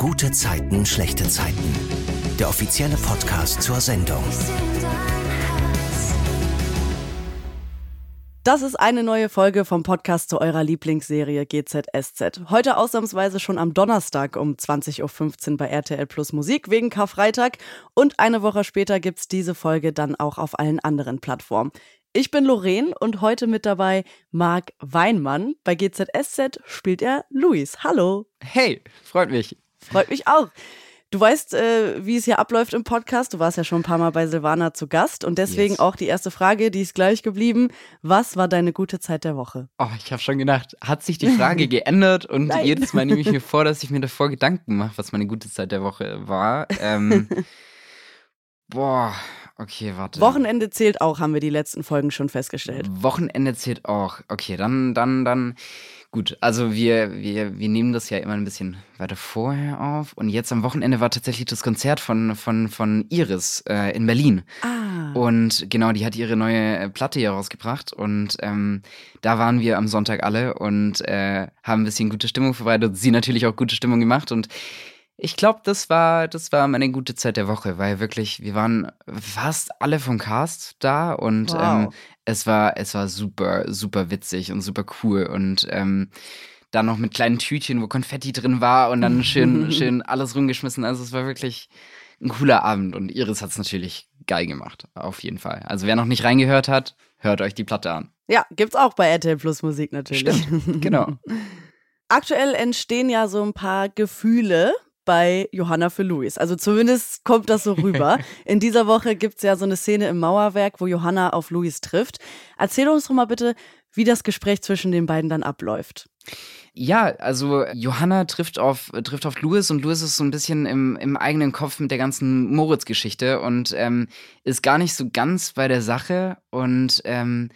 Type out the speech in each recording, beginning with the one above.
Gute Zeiten, schlechte Zeiten. Der offizielle Podcast zur Sendung. Das ist eine neue Folge vom Podcast zu eurer Lieblingsserie GZSZ. Heute ausnahmsweise schon am Donnerstag um 20.15 Uhr bei RTL Plus Musik wegen Karfreitag. Und eine Woche später gibt's diese Folge dann auch auf allen anderen Plattformen. Ich bin Lorraine und heute mit dabei Marc Weinmann. Bei GZSZ spielt er Luis. Hallo. Hey, freut mich. Freut mich auch. Du weißt, äh, wie es hier abläuft im Podcast. Du warst ja schon ein paar Mal bei Silvana zu Gast und deswegen Yes. auch die erste Frage, die ist gleich geblieben. Was war deine gute Zeit der Woche? Oh, ich habe schon gedacht, hat sich die Frage geändert und Nein. jedes Mal nehme ich mir vor, dass ich mir davor Gedanken mache, was meine gute Zeit der Woche war. Ähm, boah, okay, warte. Wochenende zählt auch, haben wir die letzten Folgen schon festgestellt. Wochenende zählt auch. Okay, dann, dann, dann. Gut, also wir, wir, wir nehmen das ja immer ein bisschen weiter vorher auf. Und jetzt am Wochenende war tatsächlich das Konzert von, von, von Iris äh, in Berlin. Ah. Und genau, die hat ihre neue äh, Platte hier rausgebracht und ähm, da waren wir am Sonntag alle und äh, haben ein bisschen gute Stimmung verbreitet. Sie natürlich auch gute Stimmung gemacht und ich glaube, das war, das war meine gute Zeit der Woche, weil wirklich, wir waren fast alle vom Cast da und Wow. ähm, es war, es war super, super witzig und super cool und ähm, dann noch mit kleinen Tütchen, wo Konfetti drin war und dann schön, schön alles rumgeschmissen. Also es war wirklich ein cooler Abend und Iris hat es natürlich geil gemacht, auf jeden Fall. Also wer noch nicht reingehört hat, hört euch die Platte an. Ja, gibt's auch bei RTL Plus Musik natürlich. Stimmt, genau. Aktuell entstehen ja so ein paar Gefühle bei Johanna für Luis. Also zumindest kommt das so rüber. In dieser Woche gibt's ja so eine Szene im Mauerwerk, wo Johanna auf Luis trifft. Erzähl uns doch mal bitte, wie das Gespräch zwischen den beiden dann abläuft. Ja, also Johanna trifft auf, trifft auf Louis und Louis ist so ein bisschen im, im eigenen Kopf mit der ganzen Moritz-Geschichte und ähm, ist gar nicht so ganz bei der Sache. Und ähm,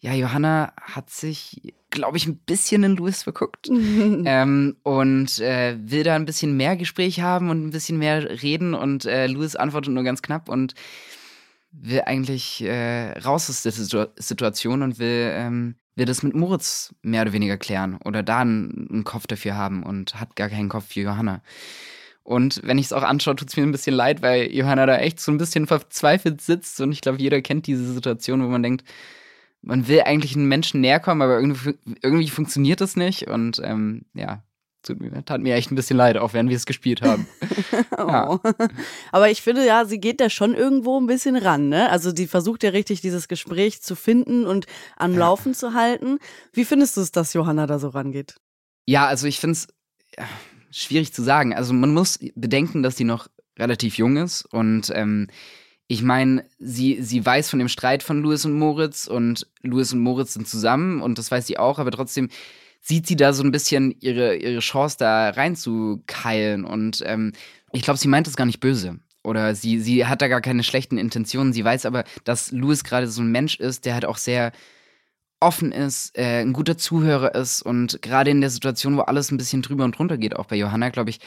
ja, Johanna hat sich, glaube ich, ein bisschen in Louis verguckt. Ähm, und äh, will da ein bisschen mehr Gespräch haben und ein bisschen mehr reden. Und äh, Louis antwortet nur ganz knapp und will eigentlich äh, raus aus der Situ Situation und will, ähm, will das mit Moritz mehr oder weniger klären oder da einen, einen Kopf dafür haben und hat gar keinen Kopf für Johanna. Und wenn ich es auch anschaue, tut es mir ein bisschen leid, weil Johanna da echt so ein bisschen verzweifelt sitzt. Und ich glaube, jeder kennt diese Situation, wo man denkt, man will eigentlich einen Menschen näher kommen, aber irgendwie, irgendwie funktioniert das nicht und ähm, ja, tut mir, tat mir echt ein bisschen leid, auch während wir es gespielt haben. Ja. Oh. Aber ich finde ja, sie geht da schon irgendwo ein bisschen ran, ne? Also sie versucht ja richtig, dieses Gespräch zu finden und am Ja. Laufen zu halten. Wie findest du es, dass Johanna da so rangeht? Ja, also ich finde es ja, schwierig zu sagen. Also man muss bedenken, dass sie noch relativ jung ist und ähm, ich meine, sie, sie weiß von dem Streit von Louis und Moritz und Louis und Moritz sind zusammen und das weiß sie auch, aber trotzdem sieht sie da so ein bisschen ihre, ihre Chance da reinzukeilen und ähm, ich glaube, sie meint es gar nicht böse. Oder sie, sie hat da gar keine schlechten Intentionen. Sie weiß aber, dass Louis gerade so ein Mensch ist, der halt auch sehr offen ist, äh, ein guter Zuhörer ist und gerade in der Situation, wo alles ein bisschen drüber und drunter geht, auch bei Johanna, glaube ich,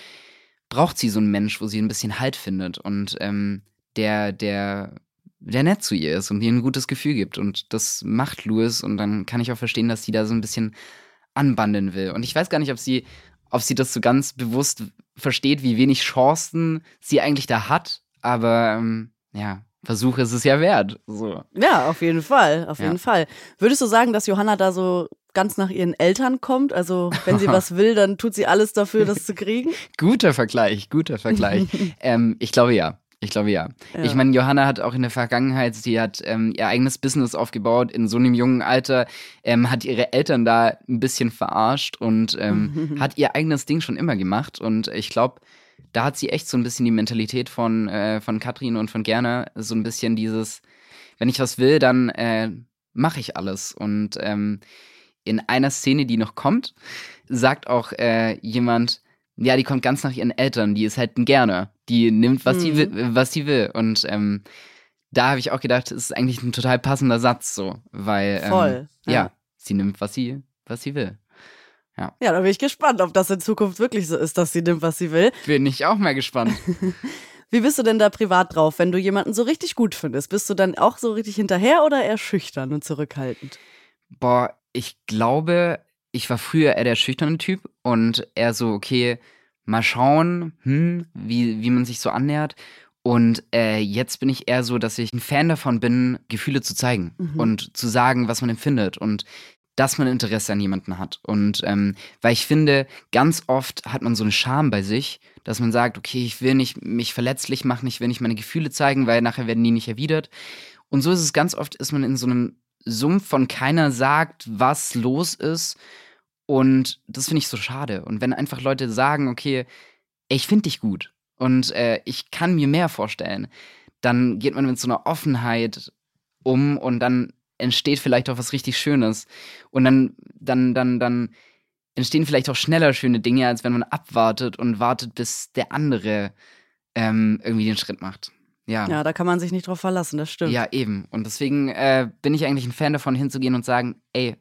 braucht sie so einen Mensch, wo sie ein bisschen Halt findet und ähm, der, der, der nett zu ihr ist und ihr ein gutes Gefühl gibt. Und das macht Louis und dann kann ich auch verstehen, dass sie da so ein bisschen anbandeln will. Und ich weiß gar nicht, ob sie, ob sie das so ganz bewusst versteht, wie wenig Chancen sie eigentlich da hat, aber ähm, ja, Versuch ist es ja wert. So. Ja, auf jeden Fall, auf Ja. jeden Fall. Würdest du sagen, dass Johanna da so ganz nach ihren Eltern kommt? Also, wenn sie was will, dann tut sie alles dafür, das zu kriegen? Guter Vergleich, guter Vergleich. ähm, ich glaube ja. Ich glaube ja. Ja. Ich meine, Johanna hat auch in der Vergangenheit, sie hat ähm, ihr eigenes Business aufgebaut in so einem jungen Alter, ähm, hat ihre Eltern da ein bisschen verarscht und ähm, hat ihr eigenes Ding schon immer gemacht. Und ich glaube, da hat sie echt so ein bisschen die Mentalität von, äh, von Katrin und von Gerner, so ein bisschen dieses, wenn ich was will, dann äh, mache ich alles. Und ähm, in einer Szene, die noch kommt, sagt auch äh, jemand, ja, die kommt ganz nach ihren Eltern, die ist halt ein Gerner. Die nimmt, was, sie, Mhm. will, was sie will. Und ähm, da habe ich auch gedacht, es ist eigentlich ein total passender Satz so, weil ähm, Voll, ja. ja. sie nimmt, was sie, was sie will. Ja, da bin ich gespannt, ob das in Zukunft wirklich so ist, dass sie nimmt, was sie will. Bin ich auch mal gespannt. Wie bist du denn da privat drauf, wenn du jemanden so richtig gut findest? Bist du dann auch so richtig hinterher oder eher schüchtern und zurückhaltend? Boah, ich glaube, ich war früher eher der schüchterne Typ und eher so, okay, mal schauen, hm, wie, wie man sich so annähert. Und äh, jetzt bin ich eher so, dass ich ein Fan davon bin, Gefühle zu zeigen Mhm. und zu sagen, was man empfindet und dass man Interesse an jemanden hat. Und ähm, weil ich finde, ganz oft hat man so eine Scham bei sich, dass man sagt, okay, ich will nicht mich verletzlich machen, ich will nicht meine Gefühle zeigen, weil nachher werden die nicht erwidert. Und so ist es ganz oft, ist man in so einem Sumpf von keiner sagt, was los ist. Und das finde ich so schade. Und wenn einfach Leute sagen, okay, ich finde dich gut und äh, ich kann mir mehr vorstellen, dann geht man mit so einer Offenheit um und dann entsteht vielleicht auch was richtig Schönes. Und dann, dann, dann, dann entstehen vielleicht auch schneller schöne Dinge, als wenn man abwartet und wartet, bis der andere ähm, irgendwie den Schritt macht. Ja. Ja, da kann man sich nicht drauf verlassen, das stimmt. Ja, eben. Und deswegen äh, bin ich eigentlich ein Fan davon, hinzugehen und sagen, ey,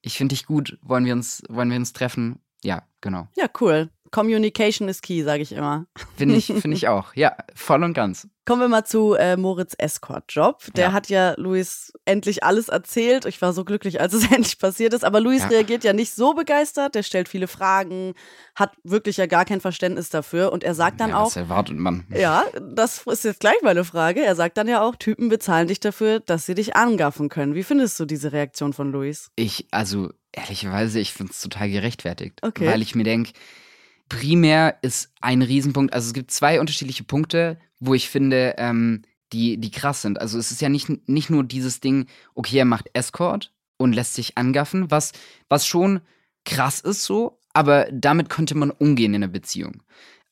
ich finde dich gut, wollen wir uns, wollen wir uns treffen? Ja, genau. Ja, cool. Communication is key, sage ich immer. Finde ich, finde ich auch. Ja, voll und ganz. Kommen wir mal zu äh, Moritz Escort-Job. Der Ja. hat ja Luis endlich alles erzählt. Ich war so glücklich, als es endlich passiert ist. Aber Luis Ja. reagiert ja nicht so begeistert. Der stellt viele Fragen, hat wirklich ja gar kein Verständnis dafür. Und er sagt dann ja, auch, Was erwartet man? ja, das ist jetzt gleich meine Frage. Er sagt dann ja auch, Typen bezahlen dich dafür, dass sie dich angaffen können. Wie findest du diese Reaktion von Luis? Ich, also ehrlicherweise, ich finde es total gerechtfertigt. Okay. Weil ich mir denke, primär ist ein Riesenpunkt, also es gibt zwei unterschiedliche Punkte, wo ich finde, ähm, die, die krass sind. Also es ist ja nicht, nicht nur dieses Ding, okay, er macht Escort und lässt sich angaffen, was, was schon krass ist so, aber damit könnte man umgehen in einer Beziehung.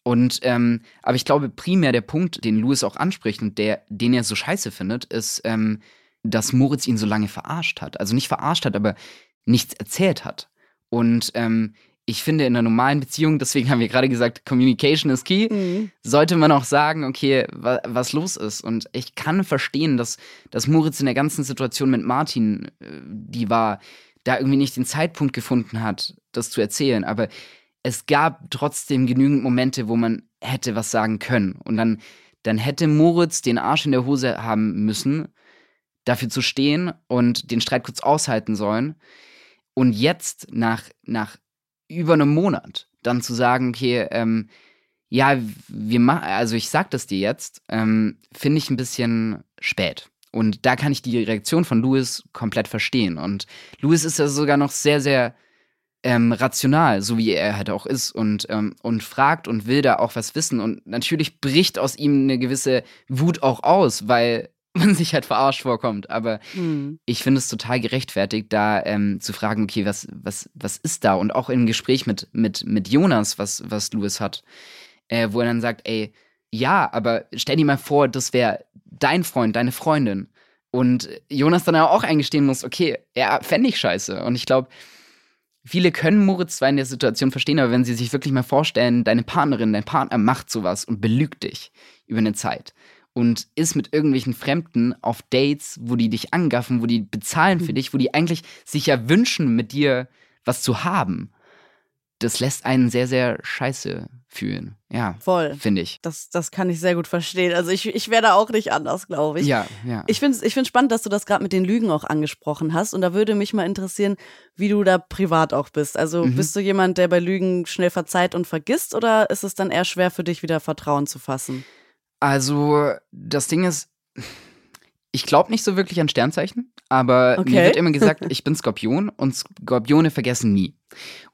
Und ähm, aber ich glaube, primär der Punkt, den Louis auch anspricht und der, den er so scheiße findet, ist, ähm, dass Moritz ihn so lange verarscht hat. Also nicht verarscht hat, aber nichts erzählt hat. Und ähm, ich finde, in einer normalen Beziehung, deswegen haben wir gerade gesagt, Communication is key, sollte man auch sagen, okay, wa was los ist. Und ich kann verstehen, dass, dass Moritz in der ganzen Situation mit Martin, äh, die war, da irgendwie nicht den Zeitpunkt gefunden hat, das zu erzählen. Aber es gab trotzdem genügend Momente, wo man hätte was sagen können. Und dann, dann hätte Moritz den Arsch in der Hose haben müssen, dafür zu stehen und den Streit kurz aushalten sollen. Und jetzt, nach, nach über einem Monat, dann zu sagen, okay, ähm, ja, wir machen, also ich sag das dir jetzt, ähm, finde ich ein bisschen spät. Und da kann ich die Reaktion von Louis komplett verstehen. Und Louis ist ja sogar noch sehr, sehr ähm, rational, so wie er halt auch ist und, ähm, und fragt und will da auch was wissen. Und natürlich bricht aus ihm eine gewisse Wut auch aus, weil man sich halt verarscht vorkommt. Aber Hm. ich finde es total gerechtfertigt, da ähm, zu fragen, okay, was, was, was ist da? Und auch im Gespräch mit, mit, mit Jonas, was, was Louis hat, äh, wo er dann sagt, ey, ja, aber stell dir mal vor, das wäre dein Freund, deine Freundin. Und Jonas dann auch eingestehen muss, okay, ja, fände ich scheiße. Und ich glaube, viele können Moritz zwar in der Situation verstehen, aber wenn sie sich wirklich mal vorstellen, deine Partnerin, dein Partner macht sowas und belügt dich über eine Zeit und ist mit irgendwelchen Fremden auf Dates, wo die dich angaffen, wo die bezahlen für dich, wo die eigentlich sich ja wünschen, mit dir was zu haben. Das lässt einen sehr, sehr scheiße fühlen. Ja, Voll. finde ich. Das, das kann ich sehr gut verstehen. Also ich, ich wäre da auch nicht anders, glaube ich. Ja, ja. Ich finde es ich find's spannend, dass du das gerade mit den Lügen auch angesprochen hast. Und da würde mich mal interessieren, wie du da privat auch bist. Also Mhm. bist du jemand, der bei Lügen schnell verzeiht und vergisst oder ist es dann eher schwer für dich, wieder Vertrauen zu fassen? Also, das Ding ist, ich glaube nicht so wirklich an Sternzeichen, aber Okay. mir wird immer gesagt, ich bin Skorpion und Skorpione vergessen nie.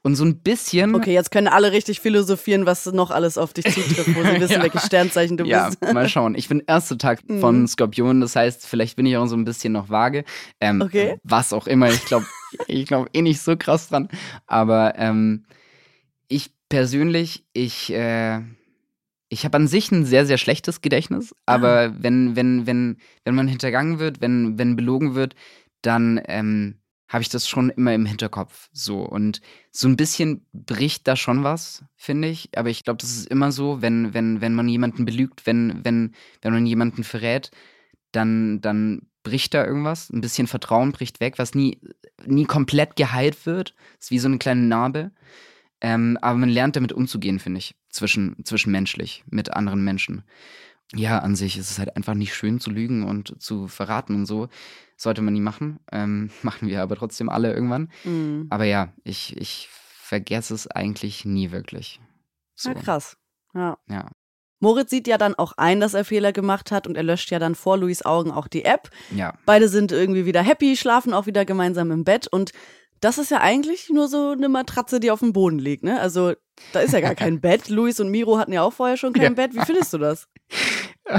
Und so ein bisschen. Okay, jetzt können alle richtig philosophieren, was noch alles auf dich zutrifft, wo sie wissen, Ja. welches Sternzeichen du Ja, bist. mal schauen. Ich bin erster Tag von Mhm. Skorpion, das heißt, vielleicht bin ich auch so ein bisschen noch vage. Ähm, Okay. Was auch immer. Ich glaube ich glaub eh nicht so krass dran. Aber ähm, ich persönlich, ich, äh, ich habe an sich ein sehr, sehr schlechtes Gedächtnis. Aber wenn, wenn, wenn, wenn man hintergangen wird, wenn, wenn belogen wird, dann ähm, habe ich das schon immer im Hinterkopf. So. Und so ein bisschen bricht da schon was, finde ich. Aber ich glaube, das ist immer so, wenn, wenn, wenn man jemanden belügt, wenn, wenn, wenn man jemanden verrät, dann, dann bricht da irgendwas. Ein bisschen Vertrauen bricht weg, was nie, nie komplett geheilt wird. Ist wie so eine kleine Narbe. Ähm, aber man lernt damit umzugehen, finde ich, zwischen, zwischenmenschlich mit anderen Menschen. Ja, an sich ist es halt einfach nicht schön zu lügen und zu verraten und so. Sollte man nie machen. Ähm, machen wir aber trotzdem alle irgendwann. Mhm. Aber ja, ich, ich vergesse es eigentlich nie wirklich. So. Ja, krass. Ja. Ja. Moritz sieht ja dann auch ein, dass er Fehler gemacht hat und er löscht ja dann vor Louis Augen auch die App. Ja. Beide sind irgendwie wieder happy, schlafen auch wieder gemeinsam im Bett und das ist ja eigentlich nur so eine Matratze, die auf dem Boden liegt, ne? Also da ist ja gar kein Bett. Luis und Miro hatten ja auch vorher schon kein Ja. Bett. Wie findest du das?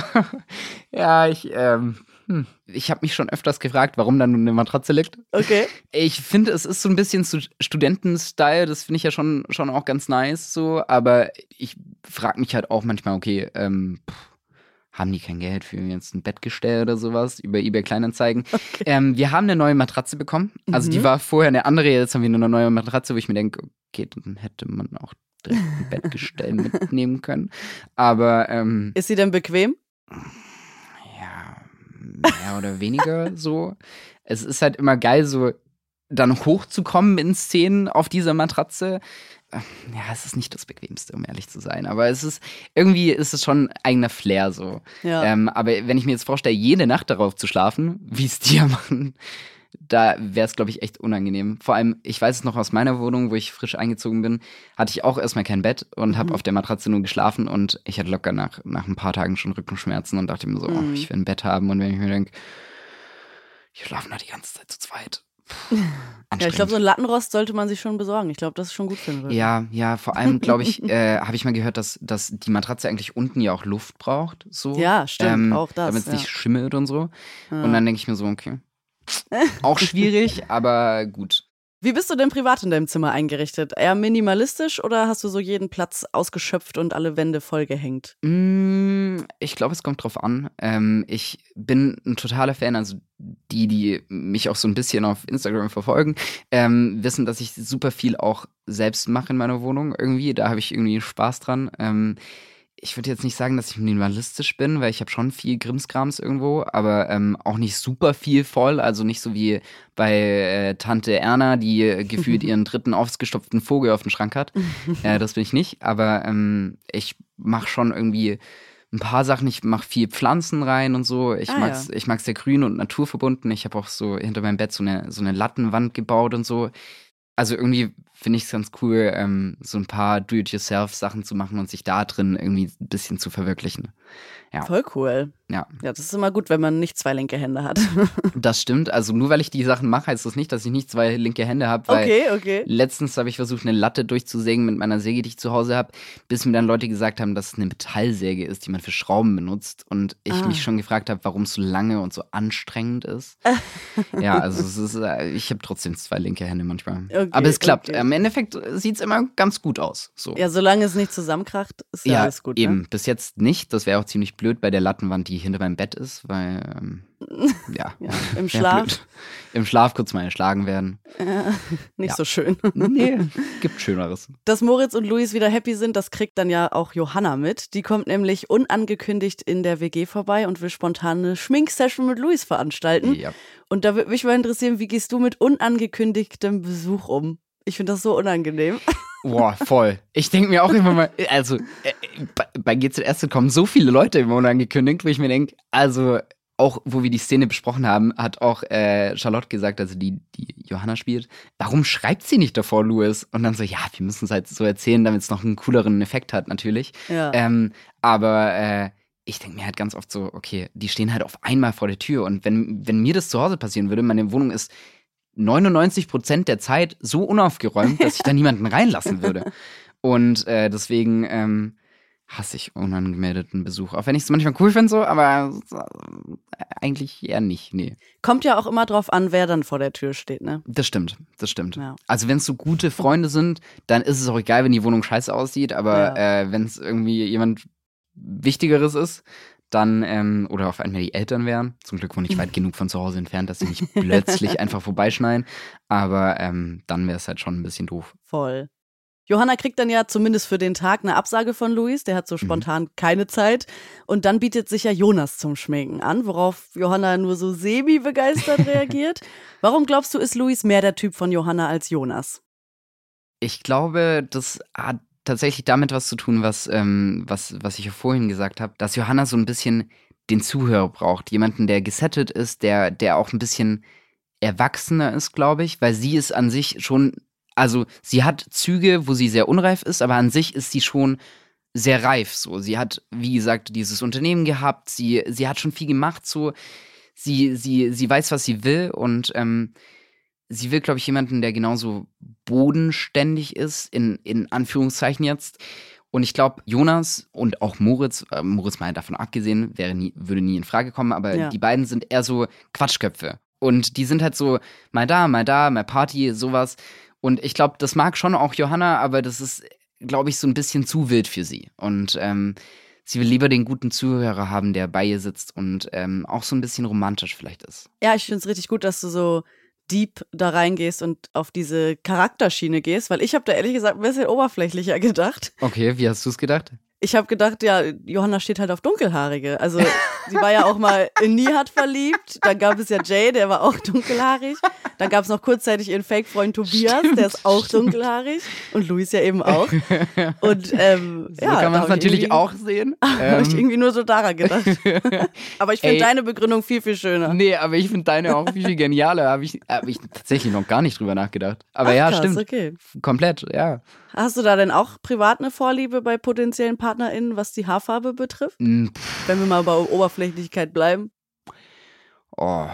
ja, ich, ähm, hm. ich habe mich schon öfters gefragt, warum da nun eine Matratze liegt. Okay. Ich finde, es ist so ein bisschen zu Studenten-Style, das finde ich ja schon, schon auch ganz nice so, aber ich frage mich halt auch manchmal, okay, ähm, pff, haben die kein Geld für jetzt ein Bettgestell oder sowas über eBay Kleinanzeigen? Ähm, wir haben eine neue Matratze bekommen. Also die Mhm. war vorher eine andere, jetzt haben wir eine neue Matratze, wo ich mir denke, okay, dann hätte man auch direkt ein Bettgestell mitnehmen können. Aber ähm, Ist sie denn bequem? ja, mehr oder weniger so. Es ist halt immer geil, so dann hochzukommen in Szenen auf dieser Matratze. Ja, es ist nicht das Bequemste, um ehrlich zu sein. Aber es ist, irgendwie ist es schon eigener Flair so. Ja. Ähm, aber wenn ich mir jetzt vorstelle, jede Nacht darauf zu schlafen, wie es die ja machen, da wäre es, glaube ich, echt unangenehm. Vor allem, ich weiß es noch aus meiner Wohnung, wo ich frisch eingezogen bin, hatte ich auch erstmal kein Bett und habe Mhm. auf der Matratze nur geschlafen und ich hatte locker nach, nach ein paar Tagen schon Rückenschmerzen und dachte mir so, oh, Mhm. ich will ein Bett haben. Und wenn ich mir denke, wir schlafen da die ganze Zeit zu zweit. Ja, ich glaube, so ein Lattenrost sollte man sich schon besorgen. Ich glaube, das ist schon gut für den Rücken. ja, ja, vor allem glaube ich, äh, habe ich mal gehört, dass, dass die Matratze eigentlich unten ja auch Luft braucht. So, Ja, stimmt, auch das, Damit es ja. nicht schimmelt und so. Ja. Und dann denke ich mir so, okay. Auch schwierig, aber gut. Wie bist du denn privat in deinem Zimmer eingerichtet? Eher minimalistisch oder hast du so jeden Platz ausgeschöpft und alle Wände vollgehängt? Mm, Ich glaube, es kommt drauf an. Ähm, ich bin ein totaler Fan, also die, die mich auch so ein bisschen auf Instagram verfolgen, ähm, wissen, dass ich super viel auch selbst mache in meiner Wohnung irgendwie. Da habe ich irgendwie Spaß dran. Ähm, ich würde jetzt nicht sagen, dass ich minimalistisch bin, weil ich habe schon viel Grimmskrams irgendwo, aber ähm, auch nicht super viel voll. Also nicht so wie bei äh, Tante Erna, die äh, gefühlt ihren dritten ausgestopften Vogel auf dem Schrank hat. äh, das bin ich nicht, aber ähm, ich mache schon irgendwie ein paar Sachen. Ich mache viel Pflanzen rein und so. Ich Ah, mag's, ich mag's sehr grün und naturverbunden. Ich habe auch so hinter meinem Bett so eine, so eine Lattenwand gebaut und so. Also irgendwie finde ich es ganz cool, ähm, so ein paar Do-it-yourself-Sachen zu machen und sich da drin irgendwie ein bisschen zu verwirklichen. Ja. Voll cool. Ja, Ja, das ist immer gut, wenn man nicht zwei linke Hände hat. das stimmt. Also nur weil ich die Sachen mache, heißt das nicht, dass ich nicht zwei linke Hände habe, okay, okay. Letztens habe ich versucht, eine Latte durchzusägen mit meiner Säge, die ich zu Hause habe, bis mir dann Leute gesagt haben, dass es eine Metallsäge ist, die man für Schrauben benutzt. Und ich Ah. mich schon gefragt habe, warum es so lange und so anstrengend ist. ja, also es ist, äh, ich habe trotzdem zwei linke Hände manchmal. Okay, Aber es klappt. okay. Im Endeffekt sieht es immer ganz gut aus. So. Ja, solange es nicht zusammenkracht, ist ja, alles gut. eben. Ne? Bis jetzt nicht. Das wäre auch ziemlich blöd bei der Lattenwand, die hinter meinem Bett ist, weil, ähm, ja. Ja, im Schlaf blöd. Im Schlaf kurz mal erschlagen werden. nicht Ja. so schön. Nee, gibt Schöneres. Dass Moritz und Luis wieder happy sind, das kriegt dann ja auch Johanna mit. Die kommt nämlich unangekündigt in der WG vorbei und will spontan eine Schminksession mit Luis veranstalten. Ja. Und da würde mich mal interessieren, wie gehst du mit unangekündigtem Besuch um? Ich finde das so unangenehm. Boah, voll. Ich denke mir auch immer mal, also äh, bei, bei GZS kommen so viele Leute immer unangekündigt, wo ich mir denke, also auch wo wir die Szene besprochen haben, hat auch äh, Charlotte gesagt, also die, die Johanna spielt, warum schreibt sie nicht davor, Louis? Und dann so, ja, wir müssen es halt so erzählen, damit es noch einen cooleren Effekt hat, natürlich. Ja. Ähm, aber äh, ich denke mir halt ganz oft so, okay, die stehen halt auf einmal vor der Tür. Und wenn, wenn mir das zu Hause passieren würde, meine Wohnung ist 99 Prozent der Zeit so unaufgeräumt, dass ich da niemanden reinlassen würde. Und äh, deswegen ähm, hasse ich unangemeldeten Besuch. Auch wenn ich es manchmal cool finde, so, aber äh, eigentlich eher nicht. Nee. Kommt ja auch immer drauf an, wer dann vor der Tür steht, ne? Das stimmt, das stimmt. Ja. Also wenn es so gute Freunde sind, dann ist es auch egal, wenn die Wohnung scheiße aussieht, aber äh, wenn es irgendwie jemand Wichtigeres ist, dann, ähm, oder auf einmal die Eltern wären, zum Glück wohne ich weit genug von zu Hause entfernt, dass sie nicht plötzlich einfach vorbeischneien, aber ähm, dann wäre es halt schon ein bisschen doof. Voll. Johanna kriegt dann ja zumindest für den Tag eine Absage von Luis, der hat so spontan keine Zeit. Und dann bietet sich ja Jonas zum Schminken an, worauf Johanna nur so semi-begeistert reagiert. Warum glaubst du, ist Luis mehr der Typ von Johanna als Jonas? Ich glaube, das hat tatsächlich damit was zu tun, was, ähm, was, was ich ja vorhin gesagt habe, dass Johanna so ein bisschen den Zuhörer braucht. Jemanden, der gesettet ist, der, der auch ein bisschen erwachsener ist, glaube ich, weil sie ist an sich schon Also sie hat Züge, wo sie sehr unreif ist, aber an sich ist sie schon sehr reif. So, sie hat, wie gesagt, dieses Unternehmen gehabt. Sie, sie hat schon viel gemacht. So, sie, sie, sie weiß, was sie will und ähm, sie will, glaube ich, jemanden, der genauso bodenständig ist, in, in Anführungszeichen jetzt. Und ich glaube, Jonas und auch Moritz, äh, Moritz mal davon abgesehen, wäre nie, würde nie in Frage kommen, aber Ja. die beiden sind eher so Quatschköpfe. Und die sind halt so mal da, mal da, mal Party, sowas. Und ich glaube, das mag schon auch Johanna, aber das ist, glaube ich, so ein bisschen zu wild für sie. Und ähm, sie will lieber den guten Zuhörer haben, der bei ihr sitzt und ähm, auch so ein bisschen romantisch vielleicht ist. Ja, ich finde es richtig gut, dass du so deep da reingehst und auf diese Charakterschiene gehst, weil ich habe da ehrlich gesagt ein bisschen oberflächlicher gedacht. Okay, wie hast du es gedacht? Ich habe gedacht, ja, Johanna steht halt auf Dunkelhaarige. Also sie war ja auch mal in Nihat verliebt. Dann gab es ja Jay, der war auch dunkelhaarig. Dann gab es noch kurzzeitig ihren Fake-Freund Tobias, der ist auch dunkelhaarig. Und Luis ja eben auch. Und ähm, So ja, kann man es natürlich auch sehen. Habe ich Ähm, irgendwie nur so daran gedacht. Aber ich finde deine Begründung viel, viel schöner. nee, aber ich finde deine auch viel, viel genialer. Habe ich, hab ich tatsächlich noch gar nicht drüber nachgedacht. Aber Ach, ja, krass, stimmt. Okay. Komplett, ja. Hast du da denn auch privat eine Vorliebe bei potenziellen PartnerInnen, was die Haarfarbe betrifft? Pff, Wenn wir mal bei Oberflächlichkeit bleiben. Oh,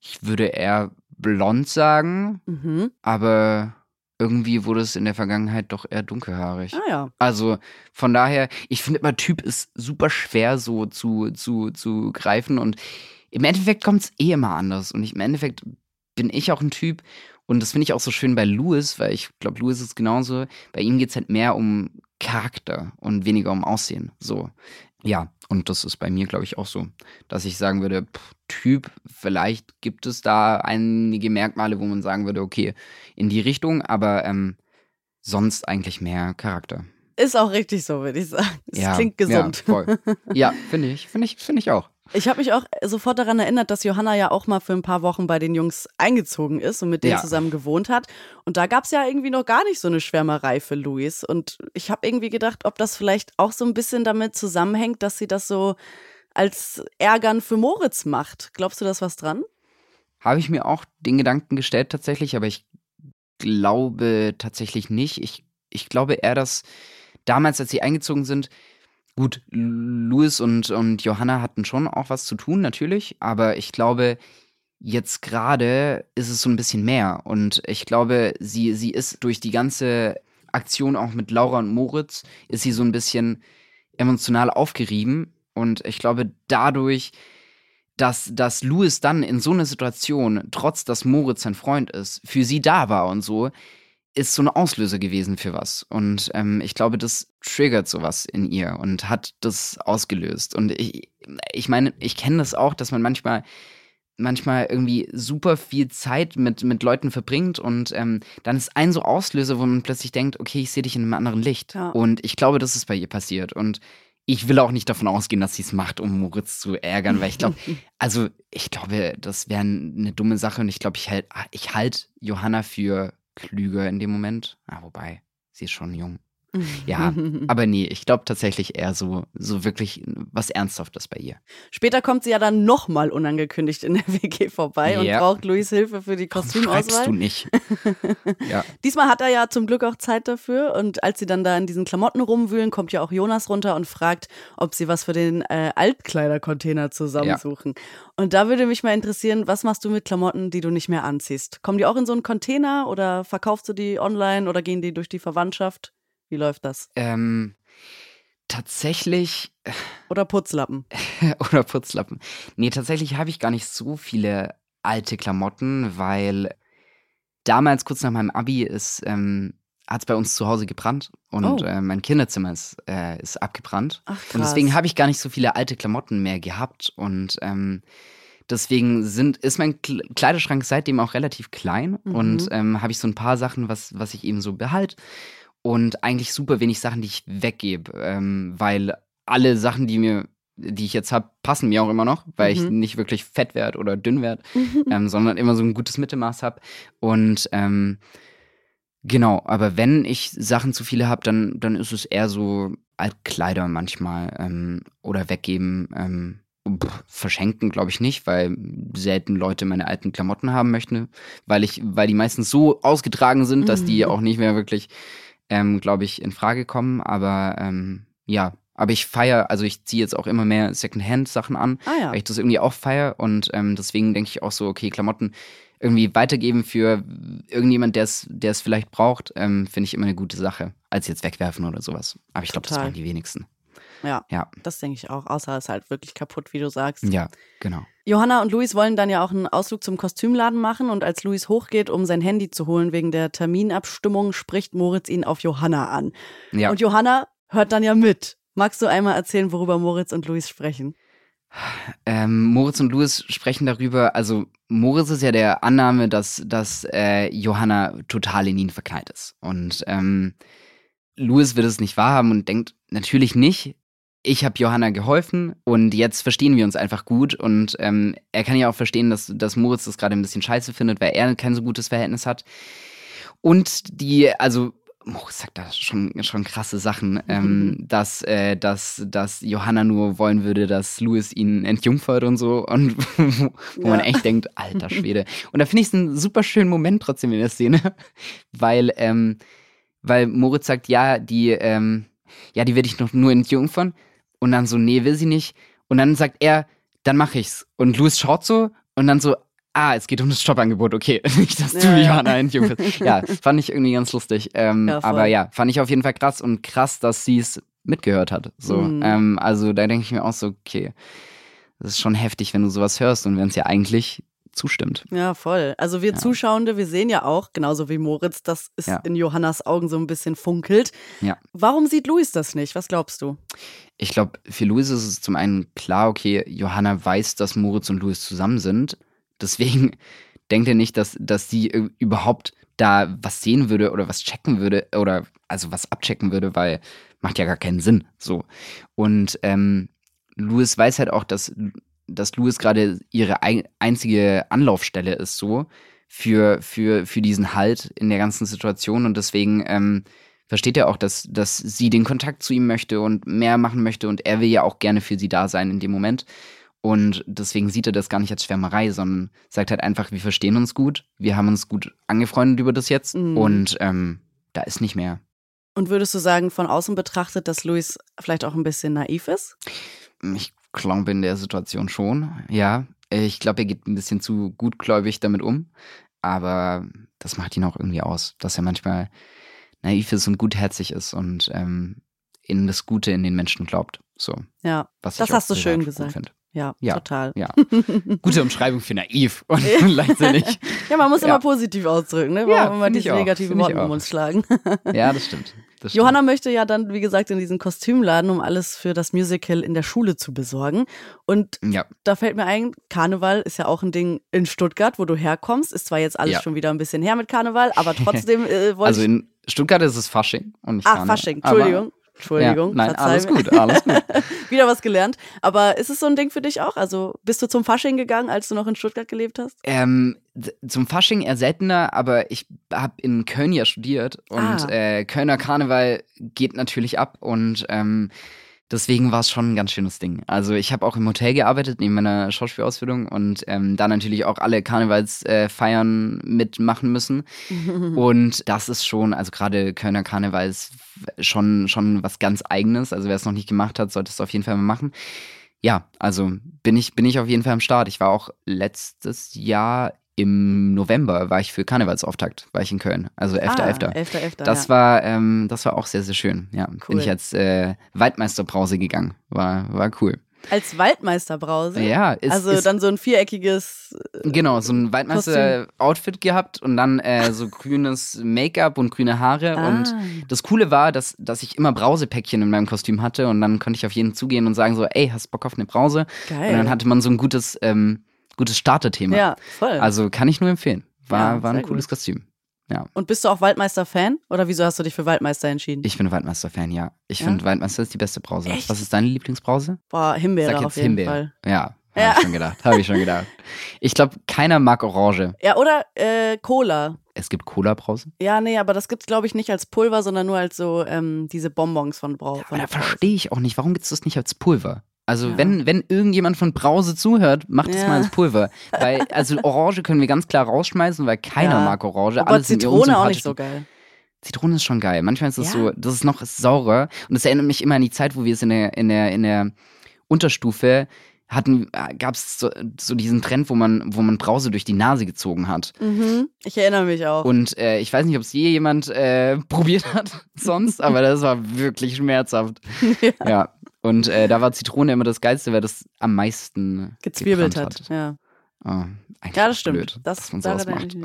ich würde eher blond sagen, Mhm. aber irgendwie wurde es in der Vergangenheit doch eher dunkelhaarig. Ah ja. Also von daher, ich finde immer, Typ ist super schwer so zu, zu, zu greifen und im Endeffekt kommt es eh immer anders. Und ich, im Endeffekt bin ich auch ein Typ und das finde ich auch so schön bei Louis, weil ich glaube, Louis ist genauso. Bei ihm geht es halt mehr um Charakter und weniger um Aussehen. So. Ja, und das ist bei mir, glaube ich, auch so, dass ich sagen würde, pff, Typ, vielleicht gibt es da einige Merkmale, wo man sagen würde, okay, in die Richtung, aber ähm, sonst eigentlich mehr Charakter. Ist auch richtig so, würde ich sagen. Es klingt gesund. Ja, ja finde ich, finde ich, finde ich auch. Ich habe mich auch sofort daran erinnert, dass Johanna ja auch mal für ein paar Wochen bei den Jungs eingezogen ist und mit denen Ja. zusammen gewohnt hat. Und da gab es ja irgendwie noch gar nicht so eine Schwärmerei für Luis. Und ich habe irgendwie gedacht, ob das vielleicht auch so ein bisschen damit zusammenhängt, dass sie das so als Ärgern für Moritz macht. Glaubst du, da ist was dran? Habe ich mir auch den Gedanken gestellt tatsächlich, aber ich glaube tatsächlich nicht. Ich, ich glaube eher, dass damals, als sie eingezogen sind, gut, Louis und, und Johanna hatten schon auch was zu tun, natürlich, aber ich glaube, jetzt gerade ist es so ein bisschen mehr. Und ich glaube, sie, sie ist durch die ganze Aktion auch mit Laura und Moritz, ist sie so ein bisschen emotional aufgerieben. Und ich glaube, dadurch dass, dass Louis dann in so einer Situation, trotz dass Moritz sein Freund ist, für sie da war und so, ist so ein Auslöser gewesen für was. Und ähm, ich glaube, das triggert sowas in ihr und hat das ausgelöst. Und ich, ich meine, ich kenne das auch, dass man manchmal manchmal irgendwie super viel Zeit mit, mit Leuten verbringt und ähm, dann ist ein so Auslöser, wo man plötzlich denkt, okay, ich sehe dich in einem anderen Licht. Ja. Und ich glaube, das ist bei ihr passiert. Und ich will auch nicht davon ausgehen, dass sie es macht, um Moritz zu ärgern, weil ich glaube, also ich glaube, das wäre eine dumme Sache und ich glaube, ich halt, ich halt Johanna für klüger in dem Moment. Ah, wobei, sie ist schon jung. Ja, aber nee, ich glaube tatsächlich eher so, so wirklich was Ernsthaftes bei ihr. Später kommt sie ja dann nochmal unangekündigt in der WG vorbei und Ja. braucht Luis Hilfe für die Schreibst du Kostümauswahl. nicht. ja. Diesmal hat er ja zum Glück auch Zeit dafür und als sie dann da in diesen Klamotten rumwühlen, kommt ja auch Jonas runter und fragt, ob sie was für den äh, Altkleidercontainer zusammensuchen. Und da würde mich mal interessieren, was machst du mit Klamotten, die du nicht mehr anziehst? Kommen die auch in so einen Container oder verkaufst du die online oder gehen die durch die Verwandtschaft? Wie läuft das? Ähm, tatsächlich Oder Putzlappen? oder Putzlappen. Nee, tatsächlich habe ich gar nicht so viele alte Klamotten, weil damals, kurz nach meinem Abi, ist, ähm, hat es bei uns zu Hause gebrannt und Oh. äh, mein Kinderzimmer ist, äh, ist abgebrannt. Ach, Und deswegen habe ich gar nicht so viele alte Klamotten mehr gehabt und ähm, deswegen sind, ist mein Kle- Kleiderschrank seitdem auch relativ klein Mhm. und ähm, habe ich so ein paar Sachen, was, was ich eben so behalte und eigentlich super wenig Sachen, die ich weggebe, ähm, weil alle Sachen, die mir die ich jetzt habe, passen mir auch immer noch, weil ich Mhm. nicht wirklich fett werde oder dünn werde, ähm, sondern immer so ein gutes Mittelmaß habe. Und ähm, genau, aber wenn ich Sachen zu viele habe, dann, dann ist es eher so Altkleider manchmal ähm, oder weggeben, ähm, pff, verschenken, glaube ich nicht, weil selten Leute meine alten Klamotten haben möchten, weil ich, weil die meistens so ausgetragen sind, dass die Mhm. auch nicht mehr wirklich, ähm, glaube ich, in Frage kommen. Aber ähm, ja, aber ich feiere, also ich ziehe jetzt auch immer mehr Secondhand-Sachen an, Ah ja. weil ich das irgendwie auch feiere und ähm, deswegen denke ich auch so, okay, Klamotten irgendwie weitergeben für irgendjemand, der es vielleicht braucht, ähm, finde ich immer eine gute Sache, als jetzt wegwerfen oder sowas. Aber ich glaube, das waren die wenigsten. Ja, Ja, das denke ich auch. Außer es ist halt wirklich kaputt, wie du sagst. ja, genau. Johanna und Luis wollen dann ja auch einen Ausflug zum Kostümladen machen und als Luis hochgeht, um sein Handy zu holen wegen der Terminabstimmung, spricht Moritz ihn auf Johanna an. Ja. Und Johanna hört dann ja mit. Magst du einmal erzählen, worüber Moritz und Luis sprechen? Ähm, Moritz und Louis sprechen darüber, also Moritz ist ja der Annahme, dass, dass äh, Johanna total in ihn verknallt ist. Und ähm, Louis wird es nicht wahrhaben und denkt natürlich nicht. Ich habe Johanna geholfen und jetzt verstehen wir uns einfach gut. Und ähm, er kann ja auch verstehen, dass, dass Moritz das gerade ein bisschen scheiße findet, weil er kein so gutes Verhältnis hat. Und die, also Moritz sagt da schon, schon krasse Sachen, ähm, dass, äh, dass, dass Johanna nur wollen würde, dass Louis ihn entjungfert und so. Und wo, wo man Ja. echt denkt, alter Schwede. Und da finde ich es einen super schönen Moment trotzdem in der Szene, weil, ähm, weil Moritz sagt, ja, die, ähm, ja, die werde ich noch nur entjungfern. Und dann so, nee, will sie nicht. Und dann sagt er, dann mache ich's. Und Louis schaut so und dann so, ah, es geht um das Jobangebot, okay. Nicht, dass du Ja. Johanna entjungferst. Ja, fand ich irgendwie ganz lustig. Ähm, Ja, aber ja, fand ich auf jeden Fall krass und krass, dass sie es mitgehört hat. So, Mhm. ähm, also da denke ich mir auch so, okay, das ist schon heftig, wenn du sowas hörst und wenn es ja eigentlich zustimmt. Ja, voll. Also wir Ja. Zuschauende, wir sehen ja auch, genauso wie Moritz, dass es Ja. in Johannas Augen so ein bisschen funkelt. Ja. Warum sieht Luis das nicht? Was glaubst du? Ich glaube, für Louis ist es zum einen klar, okay, Johanna weiß, dass Moritz und Louis zusammen sind. Deswegen denkt er nicht, dass, dass sie überhaupt da was sehen würde oder was checken würde oder also was abchecken würde, weil macht ja gar keinen Sinn. So. Und ähm, Louis weiß halt auch, dass, dass Louis gerade ihre ei- einzige Anlaufstelle ist, so für, für, für diesen Halt in der ganzen Situation. Und deswegen ähm, versteht er auch, dass, dass sie den Kontakt zu ihm möchte und mehr machen möchte. Und er will ja auch gerne für sie da sein in dem Moment. Und deswegen sieht er das gar nicht als Schwärmerei, sondern sagt halt einfach, wir verstehen uns gut, wir haben uns gut angefreundet über das jetzt Mhm. und ähm, da ist nicht mehr. Und würdest du sagen, von außen betrachtet, dass Luis vielleicht auch ein bisschen naiv ist? Ich glaube in der Situation schon, ja. Ich glaube, er geht ein bisschen zu gutgläubig damit um, aber das macht ihn auch irgendwie aus, dass er manchmal naiv ist und gutherzig ist und ähm, in das Gute in den Menschen glaubt. So, Ja, was Das hast du schön gesagt. finde. Ja, Ja. total. Ja. Gute Umschreibung für naiv und leichtsinnig. Ja, man muss Ja. immer positiv ausdrücken, ne? Warum Ja, immer diese negativen Worte um uns schlagen? Ja, das stimmt. Das stimmt. Johanna möchte ja dann, wie gesagt, in diesen Kostümladen, um alles für das Musical in der Schule zu besorgen. Und Ja, da fällt mir ein, Karneval ist ja auch ein Ding in Stuttgart, wo du herkommst. Ist zwar jetzt alles schon wieder ein bisschen her mit Karneval, aber trotzdem äh, wollte also in Stuttgart ist es Fasching und nicht Ach, Karneval. Fasching, Entschuldigung. Entschuldigung. Ja, nein, verzeih alles mir. gut, alles gut. wieder was gelernt. Aber ist es so ein Ding für dich auch? Also bist du zum Fasching gegangen, als du noch in Stuttgart gelebt hast? Ähm, zum Fasching eher seltener, aber ich habe in Köln ja studiert und Ah. äh, Kölner Karneval geht natürlich ab und ähm, deswegen war es schon ein ganz schönes Ding. Also ich habe auch im Hotel gearbeitet neben meiner Schauspielausbildung und ähm, da natürlich auch alle Karnevalsfeiern äh, Feiern mitmachen müssen. Und das ist schon, also gerade Kölner Karneval ist schon, schon was ganz Eigenes. Also wer es noch nicht gemacht hat, sollte es auf jeden Fall mal machen. Ja, also bin ich, bin ich auf jeden Fall am Start. Ich war auch letztes Jahr im November, war ich für Karnevalsauftakt, war ich in Köln. Also 11.11. Ah, 11. 11. 11. Das ja. war, ähm, das war auch sehr, sehr schön. Ja, Cool. bin ich als äh, Waldmeisterbrause gegangen. War, war cool. Als Waldmeisterbrause. Ja, ist, also ist, dann so ein viereckiges. Genau, so ein Waldmeister-Outfit gehabt und dann äh, so grünes Make-up und grüne Haare. Ah. Und das Coole war, dass, dass ich immer Brausepäckchen in meinem Kostüm hatte und dann konnte ich auf jeden zugehen und sagen so, ey, hast Bock auf eine Brause? Geil. Und dann hatte man so ein gutes, ähm, gutes Starterthema. ja, voll. Also kann ich nur empfehlen. War, Ja, war ein cooles Kostüm. Ja, Und bist du auch Waldmeister-Fan? Oder wieso hast du dich für Waldmeister entschieden? ich bin Waldmeister-Fan, ja. Ich Ja? finde, Waldmeister ist die beste Brause. Echt? Was ist deine Lieblingsbrause? Boah, Himbeere Sag auf jetzt jeden Himbeer. Fall. Ja, habe Ja. ich schon gedacht. Habe ich schon gedacht. Ich glaube, keiner mag Orange. Ja, oder äh, Cola. Es gibt Cola-Brause. Ja, nee, aber das gibt's, glaube ich, nicht als Pulver, sondern nur als so ähm, diese Bonbons von Brau. Aber von da Brause. verstehe ich auch nicht, warum gibt es das nicht als Pulver? Also Ja. wenn, wenn irgendjemand von Brause zuhört, macht es Ja. mal ins Pulver. Weil, also Orange können wir ganz klar rausschmeißen, weil keiner Ja. mag Orange. Aber sind mir Zitrone auch nicht so geil. Zitrone ist schon geil. Manchmal ist es so, das ist noch saurer. Und das erinnert mich immer an die Zeit, wo wir es in der, in der, in der Unterstufe hatten, gab es so, so diesen Trend, wo man, wo man Brause durch die Nase gezogen hat. Mhm. Ich erinnere mich auch. Und äh, ich weiß nicht, ob es je jemand äh, probiert hat sonst, aber das war wirklich schmerzhaft. ja. Ja. Und äh, da war Zitrone immer das Geilste, weil das am meisten Gezwiebelt gebrannt hat. Ja. Oh, ja, das stimmt. Blöd, das dass man sowas macht.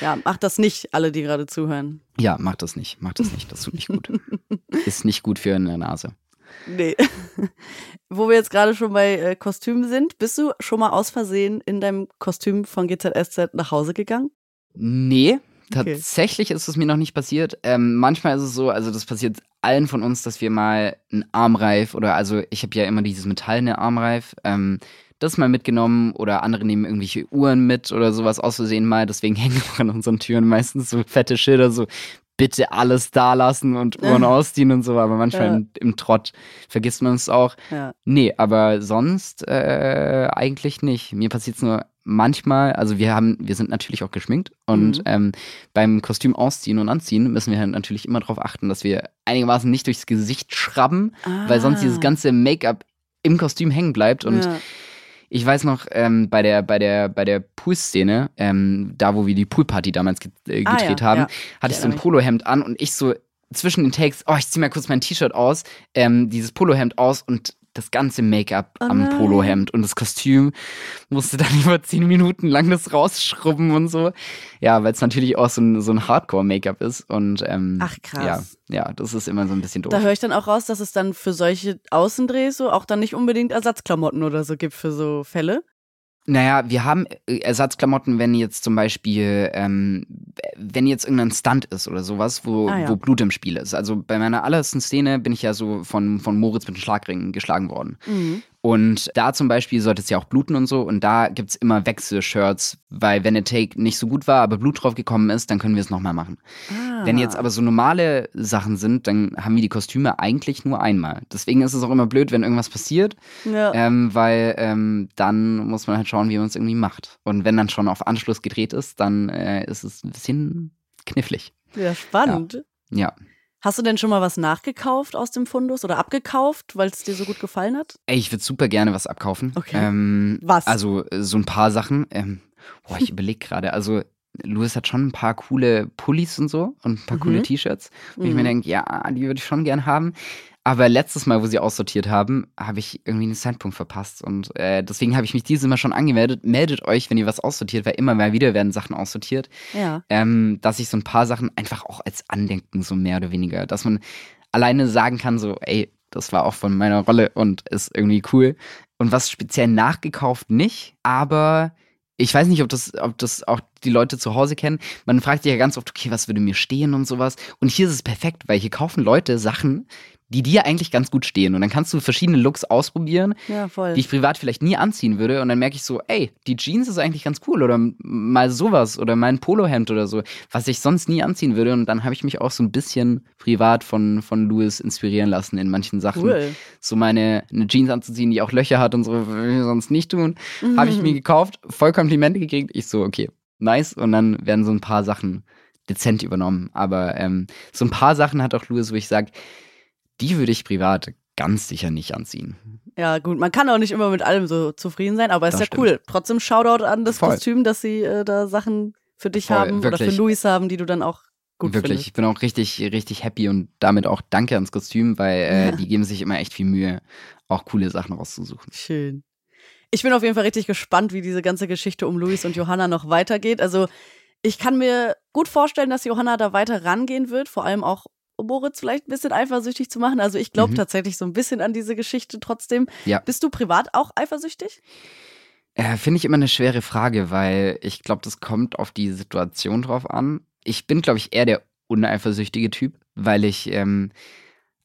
Ja, macht das nicht, alle, die gerade zuhören. Ja, mach das nicht. Mach das nicht. Das tut nicht gut. Ist nicht gut für eine Nase. Nee. Wo wir jetzt gerade schon bei äh, Kostümen sind, bist du schon mal aus Versehen in deinem Kostüm von GZSZ nach Hause gegangen? Nee, Okay. tatsächlich ist es mir noch nicht passiert. Ähm, manchmal ist es so, also das passiert allen von uns, dass wir mal einen Armreif oder also ich habe ja immer dieses metallene Armreif, ähm, das mal mitgenommen oder andere nehmen irgendwelche Uhren mit oder sowas aus Versehen mal. Deswegen hängen auch an unseren Türen meistens so fette Schilder, so bitte alles da lassen und Uhren ausziehen und so, aber manchmal Ja. im, im Trott vergisst man es auch. Ja. Nee, aber sonst äh, eigentlich nicht. Mir passiert es nur manchmal, also wir haben, wir sind natürlich auch geschminkt und Mhm. ähm, beim Kostüm ausziehen und anziehen müssen wir halt natürlich immer darauf achten, dass wir einigermaßen nicht durchs Gesicht schrubben, weil sonst dieses Ah. ganze Make-up im Kostüm hängen bleibt. Und ja. Ich weiß noch, ähm, bei der, bei der, bei der Pool-Szene, ähm, da wo wir die Poolparty damals ge äh, Ah, gedreht ja, haben, ja. hatte ich so ein. Polohemd an und ich so zwischen den Takes, oh, ich zieh mal kurz mein T-Shirt aus, ähm, dieses Polohemd aus und das ganze Make-up Oh am. Polohemd und das Kostüm musste dann über zehn Minuten lang das rausschrubben und so. Ja, weil es natürlich auch so ein, so ein Hardcore-Make-up ist und ähm, Ach, krass. Ja, ja, das ist immer so ein bisschen doof. Da höre ich dann auch raus, dass es dann für solche Außendrehs so auch dann nicht unbedingt Ersatzklamotten oder so gibt für so Fälle. Naja, wir haben äh, Ersatzklamotten, wenn jetzt zum Beispiel, ähm, wenn jetzt irgendein Stunt ist oder sowas, wo, Ah, ja. wo Blut im Spiel ist. Also bei meiner allerersten Szene bin ich ja so von, von Moritz mit dem Schlagring geschlagen worden. Mhm. Und da zum Beispiel sollte es ja auch bluten und so. Und da gibt es immer Wechselshirts, weil wenn der Take nicht so gut war, aber Blut drauf gekommen ist, dann können wir es nochmal machen. Ah. Wenn jetzt aber so normale Sachen sind, dann haben wir die Kostüme eigentlich nur einmal. Deswegen ist es auch immer blöd, wenn irgendwas passiert, Ja. ähm, weil ähm, dann muss man halt schauen, wie man es irgendwie macht. Und wenn dann schon auf Anschluss gedreht ist, dann äh, ist es ein bisschen knifflig. ja, spannend. Ja. Hast du denn schon mal was nachgekauft aus dem Fundus oder abgekauft, weil es dir so gut gefallen hat? Ey, ich würde super gerne was abkaufen. Okay. Ähm, Was? Also äh, so ein paar Sachen. Ähm, boah, ich überlege gerade. Also Louis hat schon ein paar coole Pullis und so und ein paar Mhm. coole T-Shirts. Wo ich mir Mhm. denke, ja, die würde ich schon gern haben. Aber letztes Mal, wo sie aussortiert haben, habe ich irgendwie einen Zeitpunkt verpasst. Und äh, deswegen habe ich mich dieses Mal schon angemeldet. Meldet euch, wenn ihr was aussortiert, weil immer mal wieder werden Sachen aussortiert. Ja. Ähm, dass ich so ein paar Sachen einfach auch als Andenken, so mehr oder weniger, dass man alleine sagen kann, so, ey, das war auch von meiner Rolle und ist irgendwie cool. Und was speziell nachgekauft nicht, aber ich weiß nicht, ob das, ob das auch die Leute zu Hause kennen. Man fragt sich ja ganz oft, okay, was würde mir stehen und sowas. Und hier ist es perfekt, weil hier kaufen Leute Sachen, die dir eigentlich ganz gut stehen. Und dann kannst du verschiedene Looks ausprobieren, Ja, die ich privat vielleicht nie anziehen würde. Und dann merke ich so, ey, die Jeans ist eigentlich ganz cool. Oder mal sowas. Oder mal ein Polohemd oder so, was ich sonst nie anziehen würde. Und dann habe ich mich auch so ein bisschen privat von, von Louis inspirieren lassen in manchen Sachen. cool. So meine eine Jeans anzuziehen, die auch Löcher hat und so, würde ich sonst nicht tun. Habe ich mir gekauft, voll Komplimente gekriegt. Ich so, okay, nice. Und dann werden so ein paar Sachen dezent übernommen. Aber ähm, so ein paar Sachen hat auch Louis, wo ich sage, die würde ich privat ganz sicher nicht anziehen. Ja, gut. Man kann auch nicht immer mit allem so zufrieden sein, aber ist Das ja stimmt. cool. Trotzdem Shoutout an das Voll. Kostüm, dass sie äh, da Sachen für dich Voll, haben oder wirklich. für Luis haben, die du dann auch gut Wirklich, findest. ich bin auch richtig, richtig happy und damit auch danke ans Kostüm, weil äh, Ja. die geben sich immer echt viel Mühe, auch coole Sachen rauszusuchen. Schön. Ich bin auf jeden Fall richtig gespannt, wie diese ganze Geschichte um Luis und Johanna noch weitergeht. Also, ich kann mir gut vorstellen, dass Johanna da weiter rangehen wird, vor allem auch Moritz vielleicht ein bisschen eifersüchtig zu machen. Also, ich glaube Mhm. tatsächlich so ein bisschen an diese Geschichte trotzdem. Ja. Bist du privat auch eifersüchtig? Äh, Finde ich immer eine schwere Frage, weil ich glaube, das kommt auf die Situation drauf an. Ich bin, glaube ich, eher der uneifersüchtige Typ, weil ich ähm,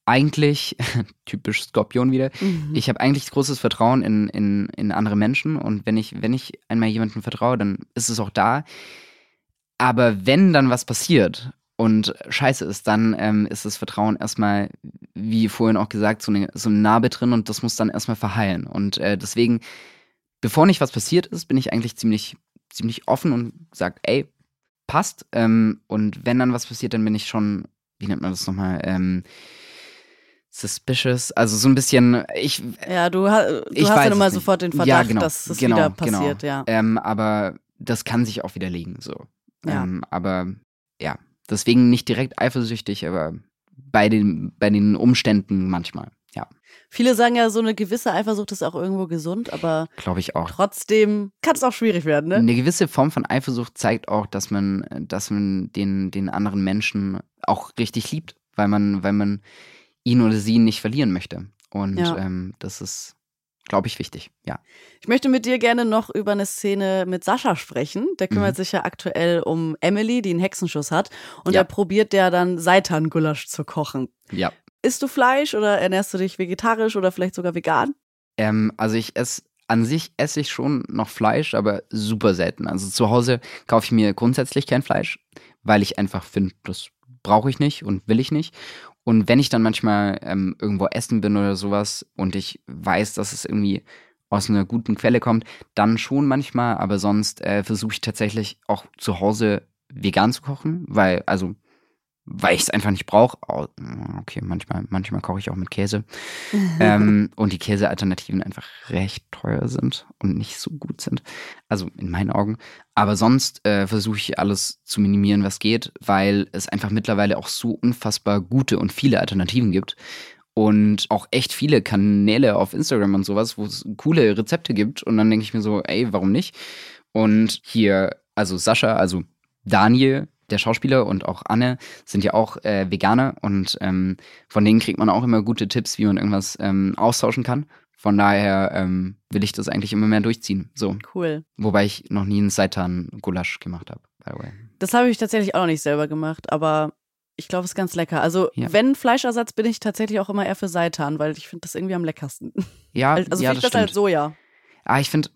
eigentlich, typisch Skorpion wieder, Mhm. ich habe eigentlich großes Vertrauen in, in, in andere Menschen und wenn ich, wenn ich einmal jemandem vertraue, dann ist es auch da. Aber wenn dann was passiert und scheiße ist, dann ähm, ist das Vertrauen erstmal, wie vorhin auch gesagt, so eine, so eine Narbe drin und das muss dann erstmal verheilen. Und äh, deswegen, bevor nicht was passiert ist, bin ich eigentlich ziemlich, ziemlich offen und sage, ey, passt. Ähm, und wenn dann was passiert, dann bin ich schon, wie nennt man das nochmal, ähm, suspicious, also so ein bisschen, ich. Ja, du, du ich hast dann immer sofort den Verdacht, ja, genau, dass es genau, wieder passiert, genau. ja. Ähm, aber das kann sich auch widerlegen, so. Ja. Ähm, aber ja, deswegen nicht direkt eifersüchtig, aber bei den, bei den Umständen manchmal, ja, Viele sagen ja, so eine gewisse Eifersucht ist auch irgendwo gesund, aber glaube ich auch. trotzdem kann es auch schwierig werden, ne? Eine gewisse Form von Eifersucht zeigt auch, dass man, dass man den, den anderen Menschen auch richtig liebt, weil man, weil man ihn oder sie nicht verlieren möchte. Und Ja. ähm, das ist, glaube ich, wichtig, ja. Ich möchte mit dir gerne noch über eine Szene mit Sascha sprechen. Der kümmert Mhm. sich ja aktuell um Emily, die einen Hexenschuss hat. Und Ja. er probiert ja dann Seitan-Gulasch zu kochen. Ja. Isst du Fleisch oder ernährst du dich vegetarisch oder vielleicht sogar vegan? Ähm, also ich esse an sich esse ich schon noch Fleisch, aber super selten. Also zu Hause kaufe ich mir grundsätzlich kein Fleisch, weil ich einfach finde, das brauche ich nicht und will ich nicht. Und wenn ich dann manchmal ähm, irgendwo essen bin oder sowas und ich weiß, dass es irgendwie aus einer guten Quelle kommt, dann schon manchmal, aber sonst äh, versuche ich tatsächlich auch zu Hause vegan zu kochen, weil, also, weil ich es einfach nicht brauche. Okay, manchmal, manchmal koche ich auch mit Käse ähm, und die Käsealternativen einfach recht teuer sind und nicht so gut sind. Also in meinen Augen. Aber sonst äh, versuche ich alles zu minimieren, was geht, weil es einfach mittlerweile auch so unfassbar gute und viele Alternativen gibt. Und auch echt viele Kanäle auf Instagram und sowas, wo es coole Rezepte gibt. Und dann denke ich mir so, ey, warum nicht? Und hier, also Sascha, also Daniel, der Schauspieler und auch Anne sind ja auch äh, Veganer und ähm, von denen kriegt man auch immer gute Tipps, wie man irgendwas ähm, austauschen kann. Von daher ähm, will ich das eigentlich immer mehr durchziehen. So. Cool. Wobei ich noch nie einen Seitan-Gulasch gemacht habe, by the way. Das habe ich tatsächlich auch noch nicht selber gemacht, aber ich glaube, es ist ganz lecker. Also, Ja. wenn Fleischersatz, bin ich tatsächlich auch immer eher für Seitan, weil ich finde das irgendwie am leckersten. Ja, Also, ja finde ich das das als stimmt. Soja. Ah, ich finde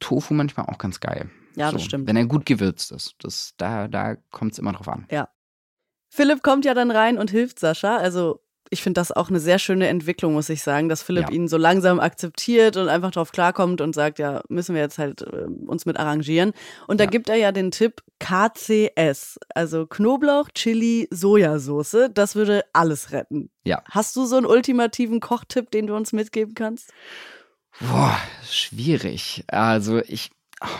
Tofu manchmal auch ganz geil. Ja, das So, stimmt. Wenn er gut gewürzt ist. Das, da da kommt es immer drauf an. Philipp kommt ja dann rein und hilft Sascha. Also ich finde das auch eine sehr schöne Entwicklung, muss ich sagen, dass Philipp Ja. ihn so langsam akzeptiert und einfach drauf klarkommt und sagt, ja, müssen wir jetzt halt äh, uns mit arrangieren. Und da Ja. gibt er ja den Tipp KCS, also Knoblauch, Chili, Sojasauce. Das würde alles retten. Ja. Hast du so einen ultimativen Kochtipp, den du uns mitgeben kannst? Boah, schwierig. Also ich,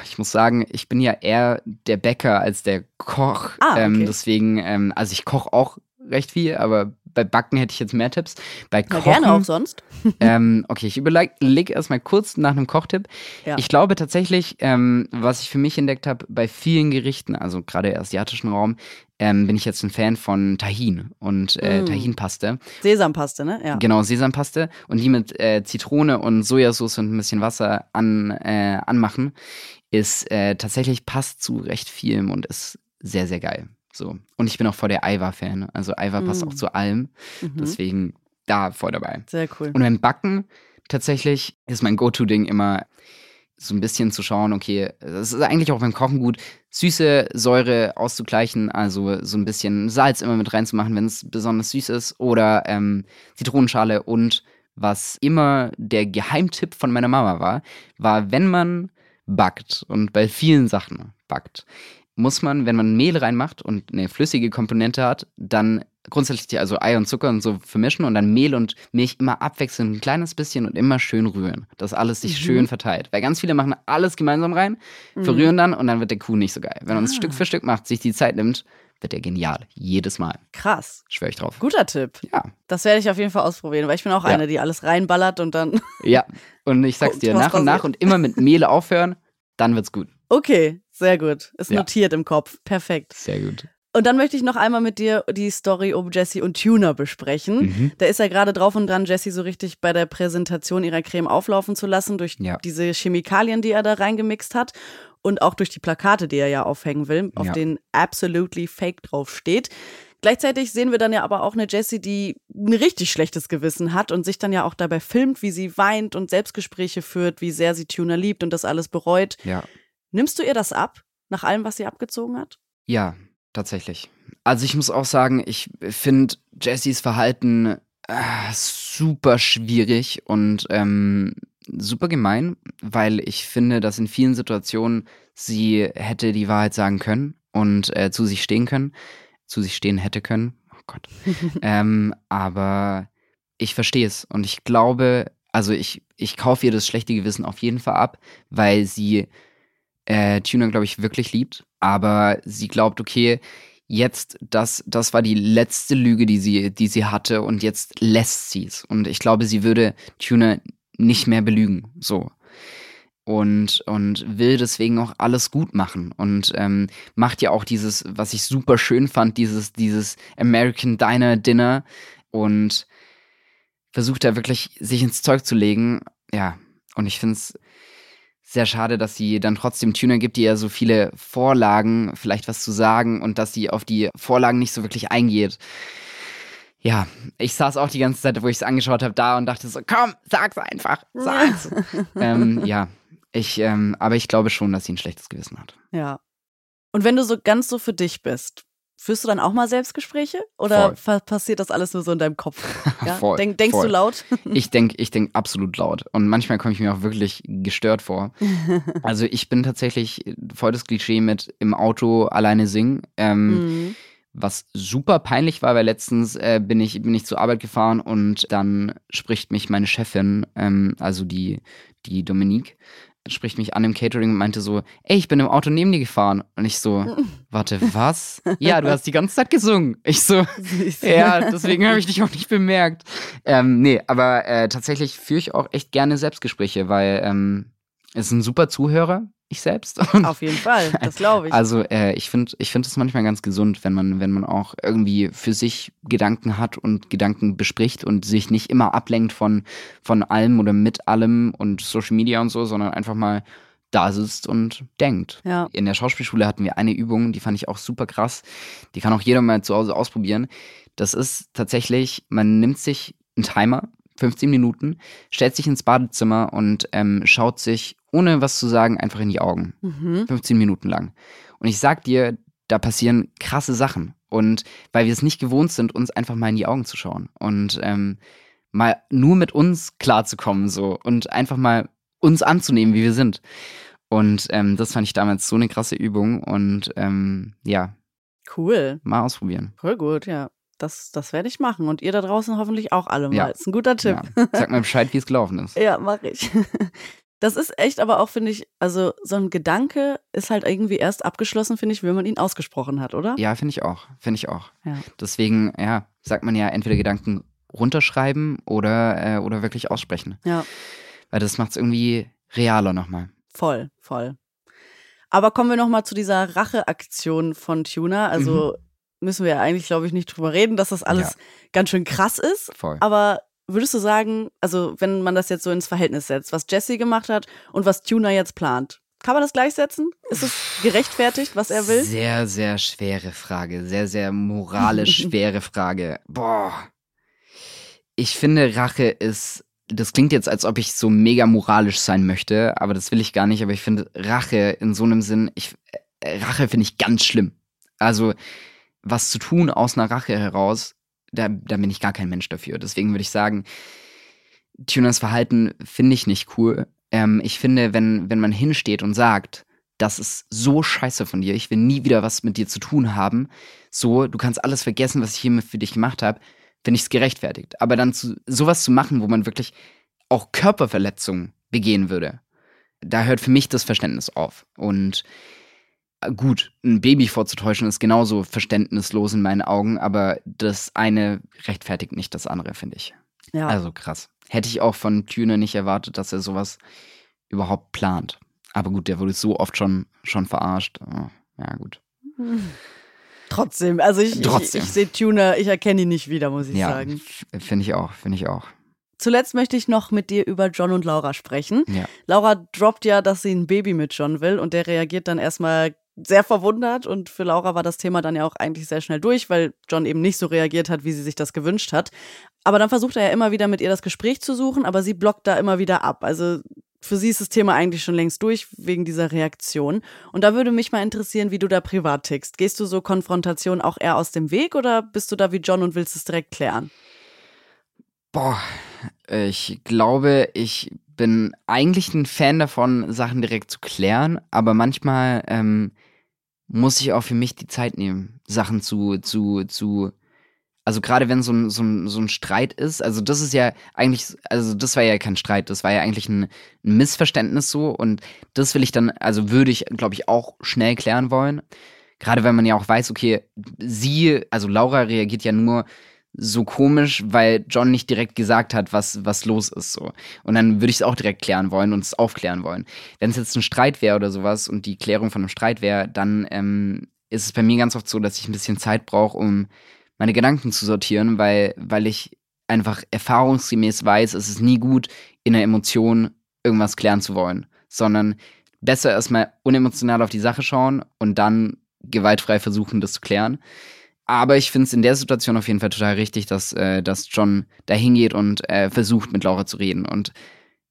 ich muss sagen, ich bin ja eher der Bäcker als der Koch. Ah, okay. ähm, deswegen, ähm, also ich koche auch recht viel, aber bei Backen hätte ich jetzt mehr Tipps. Bei Na, Kochen, gerne auch sonst. ähm, okay, ich überlege erstmal kurz nach einem Kochtipp. Ja. Ich glaube tatsächlich, ähm, was ich für mich entdeckt habe, bei vielen Gerichten, also gerade im asiatischen Raum, ähm, bin ich jetzt ein Fan von Tahin und äh, Mm. Tahinpaste. Sesampaste, ne? Ja. Genau, Sesampaste und die mit äh, Zitrone und Sojasauce und ein bisschen Wasser an, äh, anmachen, ist äh, tatsächlich passt zu recht vielem und ist sehr, sehr geil. So. Und ich bin auch voll der Aiwa-Fan. Also Aiwa passt Mm. auch zu allem. Mhm. Deswegen da voll dabei. Sehr cool. Und beim Backen tatsächlich ist mein Go-To-Ding immer so ein bisschen zu schauen, okay, das ist eigentlich auch beim Kochen gut, süße Säure auszugleichen, also so ein bisschen Salz immer mit reinzumachen, wenn es besonders süß ist, oder ähm, Zitronenschale und was immer der Geheimtipp von meiner Mama war, war, wenn man backt und bei vielen Sachen backt, muss man, wenn man Mehl reinmacht und eine flüssige Komponente hat, dann grundsätzlich also Ei und Zucker und so vermischen und dann Mehl und Milch immer abwechselnd ein kleines bisschen und immer schön rühren, dass alles sich Mhm. schön verteilt. Weil ganz viele machen alles gemeinsam rein, verrühren dann und dann wird der Kuh nicht so geil. Wenn man es Ah. Stück für Stück macht, sich die Zeit nimmt, wird der genial. Jedes Mal. Krass. Schwöre ich drauf. Guter Tipp. Ja. Das werde ich auf jeden Fall ausprobieren, weil ich bin auch Ja. eine, die alles reinballert und dann. Ja. Und ich sag's dir, nach und nach und immer mit Mehl aufhören, dann wird's gut. Okay, sehr gut. Ist Ja. notiert im Kopf. Perfekt. Sehr gut. Und dann möchte ich noch einmal mit dir die Story um Jessie und Tuna besprechen. Mhm. Da ist er gerade drauf und dran, Jessie so richtig bei der Präsentation ihrer Creme auflaufen zu lassen durch Ja. diese Chemikalien, die er da reingemixt hat und auch durch die Plakate, die er ja aufhängen will, auf Ja. denen absolutely fake draufsteht. Gleichzeitig sehen wir dann ja aber auch eine Jessie, die ein richtig schlechtes Gewissen hat und sich dann ja auch dabei filmt, wie sie weint und Selbstgespräche führt, wie sehr sie Tuna liebt und das alles bereut. Ja. Nimmst du ihr das ab, nach allem, was sie abgezogen hat? Ja, tatsächlich. Also ich muss auch sagen, ich finde Jessys Verhalten äh, super schwierig und ähm, super gemein, weil ich finde, dass in vielen Situationen sie hätte die Wahrheit sagen können und äh, zu sich stehen können, zu sich stehen hätte können. Oh Gott. ähm, aber ich verstehe es und ich glaube, also ich, ich kaufe ihr das schlechte Gewissen auf jeden Fall ab, weil sie äh, Tuna, glaube ich, wirklich liebt. Aber sie glaubt, okay, jetzt, das, das war die letzte Lüge, die sie, die sie hatte und jetzt lässt sie es. Und ich glaube, sie würde Tuna nicht mehr belügen. So. Und, und will deswegen auch alles gut machen. Und ähm, macht ja auch dieses, was ich super schön fand, dieses, dieses American Diner Dinner. Und versucht da wirklich sich ins Zeug zu legen. Ja, und ich finde es sehr schade, dass sie dann trotzdem Tuner gibt, die ja so viele Vorlagen, vielleicht was zu sagen und dass sie auf die Vorlagen nicht so wirklich eingeht. Ja, ich saß auch die ganze Zeit, wo ich es angeschaut habe, da und dachte so, komm, sag's einfach, sag's. ähm, ja, ich, ähm, aber ich glaube schon, dass sie ein schlechtes Gewissen hat. Ja. Und wenn du so ganz so für dich bist, Führst du dann auch mal Selbstgespräche oder passiert das alles nur so in deinem Kopf? Ja? voll, Denk, denkst voll. du laut? ich denke ich denk absolut laut. Und manchmal komme ich mir auch wirklich gestört vor. Also ich bin tatsächlich voll das Klischee mit im Auto alleine singen. Ähm, mhm. Was super peinlich war, weil letztens äh, bin, ich, bin ich zur Arbeit gefahren und dann spricht mich meine Chefin, ähm, also die, die Dominique, spricht mich an im Catering und meinte so, ey, ich bin im Auto neben dir gefahren. Und ich so, warte, was? ja, du hast die ganze Zeit gesungen. Ich so, ja, deswegen habe ich dich auch nicht bemerkt. Ähm, nee, aber äh, tatsächlich führe ich auch echt gerne Selbstgespräche, weil ähm, es ist ein super Zuhörer ich selbst. Und Auf jeden Fall, das glaube ich. Also äh, ich finde ich finde es manchmal ganz gesund, wenn man, wenn man auch irgendwie für sich Gedanken hat und Gedanken bespricht und sich nicht immer ablenkt von, von allem oder mit allem und Social Media und so, sondern einfach mal da sitzt und denkt. Ja. In der Schauspielschule hatten wir eine Übung, die fand ich auch super krass. Die kann auch jeder mal zu Hause ausprobieren. Das ist tatsächlich, man nimmt sich einen Timer, 15 Minuten, stellt sich ins Badezimmer und ähm, schaut sich ohne was zu sagen, einfach in die Augen. Mhm. 15 Minuten lang. Und ich sag dir, da passieren krasse Sachen. Und weil wir es nicht gewohnt sind, uns einfach mal in die Augen zu schauen und ähm, mal nur mit uns klarzukommen so und einfach mal uns anzunehmen, wie wir sind. Und ähm, das fand ich damals so eine krasse Übung und ähm, ja. Cool. Mal ausprobieren. Voll gut, ja. Das, das werde ich machen. Und ihr da draußen hoffentlich auch alle mal. Ja. Das ist ein guter Tipp. Ja. Sag mal Bescheid, wie es gelaufen ist. ja, mache ich. Das ist echt aber auch, finde ich, also so ein Gedanke ist halt irgendwie erst abgeschlossen, finde ich, wenn man ihn ausgesprochen hat, oder? Ja, finde ich auch. Finde ich auch. Ja. Deswegen, ja, sagt man ja entweder Gedanken runterschreiben oder, äh, oder wirklich aussprechen. Ja. Weil das macht es irgendwie realer nochmal. Voll, voll. Aber kommen wir nochmal zu dieser Racheaktion von Tuna. Also mhm. müssen wir ja eigentlich, glaube ich, nicht drüber reden, dass das alles ja. ganz schön krass ist. Voll. Aber würdest du sagen, also wenn man das jetzt so ins Verhältnis setzt, was Jesse gemacht hat und was Tuna jetzt plant, kann man das gleichsetzen? Ist es gerechtfertigt, was er will? Sehr, sehr schwere Frage. Sehr, sehr moralisch schwere Frage. Boah. Ich finde, Rache ist. Das klingt jetzt, als ob ich so mega moralisch sein möchte, aber das will ich gar nicht. Aber ich finde Rache in so einem Sinn, ich, äh, Rache finde ich ganz schlimm. Also, was zu tun aus einer Rache heraus, da, da bin ich gar kein Mensch dafür. Deswegen würde ich sagen, Tuners Verhalten finde ich nicht cool. Ähm, ich finde, wenn, wenn man hinsteht und sagt, das ist so scheiße von dir, ich will nie wieder was mit dir zu tun haben, so, du kannst alles vergessen, was ich hier für dich gemacht habe, finde ich es gerechtfertigt. Aber dann zu, sowas zu machen, wo man wirklich auch Körperverletzungen begehen würde, da hört für mich das Verständnis auf. Und gut, ein Baby vorzutäuschen ist genauso verständnislos in meinen Augen, aber das eine rechtfertigt nicht das andere, finde ich. Ja. Also krass. Hätte ich auch von Tüne nicht erwartet, dass er sowas überhaupt plant. Aber gut, der wurde so oft schon, schon verarscht. Oh, ja, gut. Trotzdem, also ich, Trotzdem. ich, ich sehe Tuner, ich erkenne ihn nicht wieder, muss ich ja, sagen. Finde ich auch, finde ich auch. Zuletzt möchte ich noch mit dir über John und Laura sprechen. Ja. Laura droppt ja, dass sie ein Baby mit John will und der reagiert dann erstmal sehr verwundert und für Laura war das Thema dann ja auch eigentlich sehr schnell durch, weil John eben nicht so reagiert hat, wie sie sich das gewünscht hat. Aber dann versucht er ja immer wieder mit ihr das Gespräch zu suchen, aber sie blockt da immer wieder ab. Also für sie ist das Thema eigentlich schon längst durch wegen dieser Reaktion. Und da würde mich mal interessieren, wie du da privat tickst. Gehst du so Konfrontation auch eher aus dem Weg oder bist du da wie John und willst es direkt klären? Boah, ich glaube, ich bin eigentlich ein Fan davon, Sachen direkt zu klären, aber manchmal ähm, muss ich auch für mich die Zeit nehmen, Sachen zu, zu, zu also gerade wenn so ein, so, ein, so ein Streit ist, also das ist ja eigentlich, also das war ja kein Streit, das war ja eigentlich ein, ein Missverständnis so und das will ich dann, also würde ich, glaube ich, auch schnell klären wollen. Gerade wenn man ja auch weiß, okay, sie, also Laura reagiert ja nur so komisch, weil John nicht direkt gesagt hat, was, was los ist. So. Und dann würde ich es auch direkt klären wollen und es aufklären wollen. Wenn es jetzt ein Streit wäre oder sowas und die Klärung von einem Streit wäre, dann ähm, ist es bei mir ganz oft so, dass ich ein bisschen Zeit brauche, um meine Gedanken zu sortieren, weil, weil ich einfach erfahrungsgemäß weiß, es ist nie gut, in der Emotion irgendwas klären zu wollen, sondern besser erstmal unemotional auf die Sache schauen und dann gewaltfrei versuchen, das zu klären. Aber ich finde es in der Situation auf jeden Fall total richtig, dass, äh, dass John da hingeht und äh, versucht, mit Laura zu reden. Und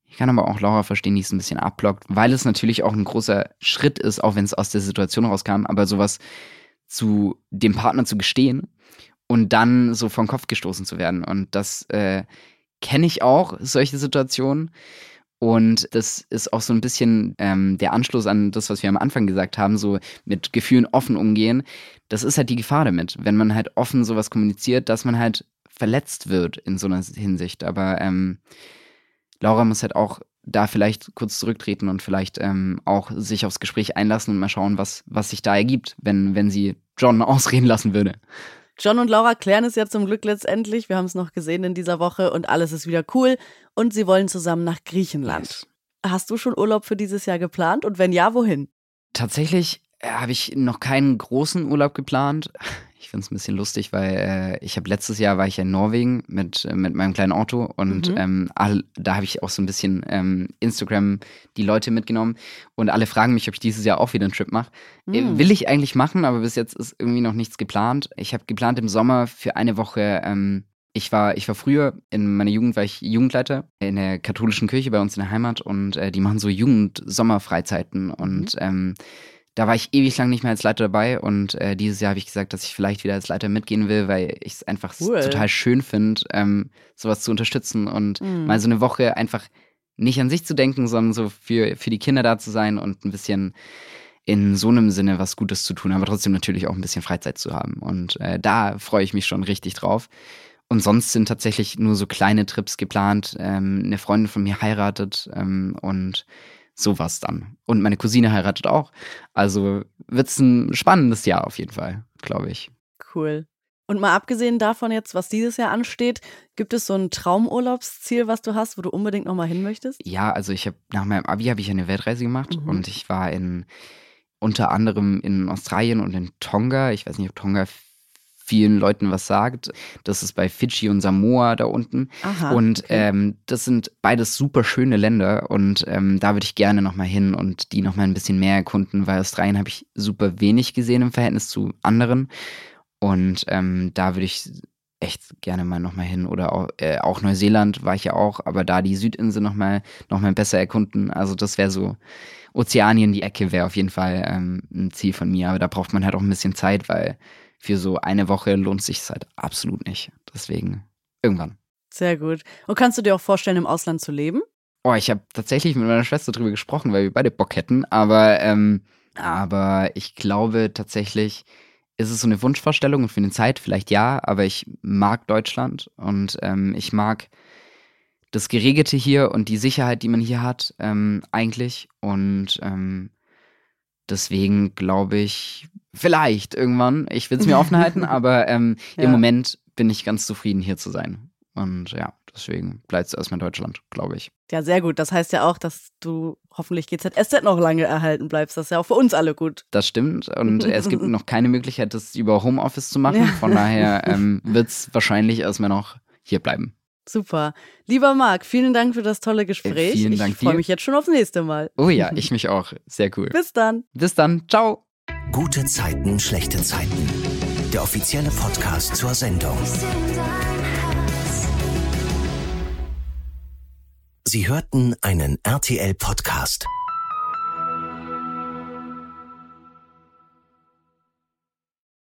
ich kann aber auch Laura verstehen, die es ein bisschen abblockt, weil es natürlich auch ein großer Schritt ist, auch wenn es aus der Situation rauskam, aber sowas zu dem Partner zu gestehen und dann so vom Kopf gestoßen zu werden. Und das äh, kenne ich auch, solche Situationen. Und das ist auch so ein bisschen ähm, der Anschluss an das, was wir am Anfang gesagt haben, so mit Gefühlen offen umgehen. Das ist halt die Gefahr damit, wenn man halt offen sowas kommuniziert, dass man halt verletzt wird in so einer Hinsicht. Aber ähm, Laura muss halt auch da vielleicht kurz zurücktreten und vielleicht ähm, auch sich aufs Gespräch einlassen und mal schauen, was, was sich da ergibt, wenn, wenn sie John ausreden lassen würde. John und Laura klären es ja zum Glück letztendlich. Wir haben es noch gesehen in dieser Woche und alles ist wieder cool. Und sie wollen zusammen nach Griechenland. Hast du schon Urlaub für dieses Jahr geplant? Und wenn ja, wohin? Tatsächlich habe ich noch keinen großen Urlaub geplant. Ich finde es ein bisschen lustig, weil äh, ich habe letztes Jahr war ich in Norwegen mit, äh, mit meinem kleinen Auto und mhm. ähm, all, da habe ich auch so ein bisschen ähm, Instagram die Leute mitgenommen und alle fragen mich, ob ich dieses Jahr auch wieder einen Trip mache. Äh, mhm. Äh, will ich eigentlich machen, aber bis jetzt ist irgendwie noch nichts geplant. Ich habe geplant im Sommer für eine Woche ähm, ich war, ich war früher, in meiner Jugend war ich Jugendleiter in der katholischen Kirche bei uns in der Heimat und äh, die machen so Jugend-Sommerfreizeiten und mhm. Da war ich ewig lang nicht mehr als Leiter dabei und äh, dieses Jahr habe ich gesagt, dass ich vielleicht wieder als Leiter mitgehen will, weil ich es einfach cool. total schön finde, ähm, sowas zu unterstützen und mhm. mal so eine Woche einfach nicht an sich zu denken, sondern so für, für die Kinder da zu sein und ein bisschen in so einem Sinne was Gutes zu tun, aber trotzdem natürlich auch ein bisschen Freizeit zu haben. Und äh, da freue ich mich schon richtig drauf. Und sonst sind tatsächlich nur so kleine Trips geplant. Ähm, eine Freundin von mir heiratet ähm, und sowas dann. Und meine Cousine heiratet auch. Also wird es ein spannendes Jahr auf jeden Fall, glaube ich. Cool. Und mal abgesehen davon jetzt, was dieses Jahr ansteht, gibt es so ein Traumurlaubsziel, was du hast, wo du unbedingt nochmal hin möchtest? Ja, also ich habe nach meinem Abi habe ich eine Weltreise gemacht mhm. und ich war in unter anderem in Australien und in Tonga. Ich weiß nicht, ob Tonga vielen Leuten was sagt. Das ist bei Fidschi und Samoa da unten. Aha, und okay. ähm, das sind beides super schöne Länder und ähm, da würde ich gerne nochmal hin und die nochmal ein bisschen mehr erkunden, weil Australien habe ich super wenig gesehen im Verhältnis zu anderen. Und ähm, da würde ich echt gerne mal nochmal hin. Oder auch, äh, auch, Neuseeland war ich ja auch, aber da die Südinsel nochmal noch mal besser erkunden. Also das wäre so, Ozeanien, die Ecke wäre auf jeden Fall ähm, ein Ziel von mir. Aber da braucht man halt auch ein bisschen Zeit, weil für so eine Woche lohnt sich es halt absolut nicht. Deswegen irgendwann. Sehr gut. Und kannst du dir auch vorstellen, im Ausland zu leben? Oh, ich habe tatsächlich mit meiner Schwester drüber gesprochen, weil wir beide Bock hätten. Aber, ähm, aber ich glaube tatsächlich, ist es so eine Wunschvorstellung und für eine Zeit vielleicht ja, aber ich mag Deutschland und ähm, ich mag das Geregelte hier und die Sicherheit, die man hier hat, ähm, eigentlich. Und ähm, deswegen glaube ich, Vielleicht irgendwann. Ich will es mir offen halten, aber ähm, ja. im Moment bin ich ganz zufrieden, hier zu sein. Und ja, deswegen bleibt es erstmal in Deutschland, glaube ich. Ja, sehr gut. Das heißt ja auch, dass du hoffentlich GZSZ noch lange erhalten bleibst. Das ist ja auch für uns alle gut. Das stimmt. Und es gibt noch keine Möglichkeit, das über Homeoffice zu machen. Ja. Von daher ähm, wird es wahrscheinlich erstmal noch hier bleiben. Super. Lieber Marc, vielen Dank für das tolle Gespräch. Äh, vielen Dank ich freue mich jetzt schon aufs nächste Mal. Oh ja, ich mich auch. Sehr cool. Bis dann. Bis dann. Ciao. Gute Zeiten, schlechte Zeiten. Der offizielle Podcast zur Sendung. Sie hörten einen RTL-Podcast.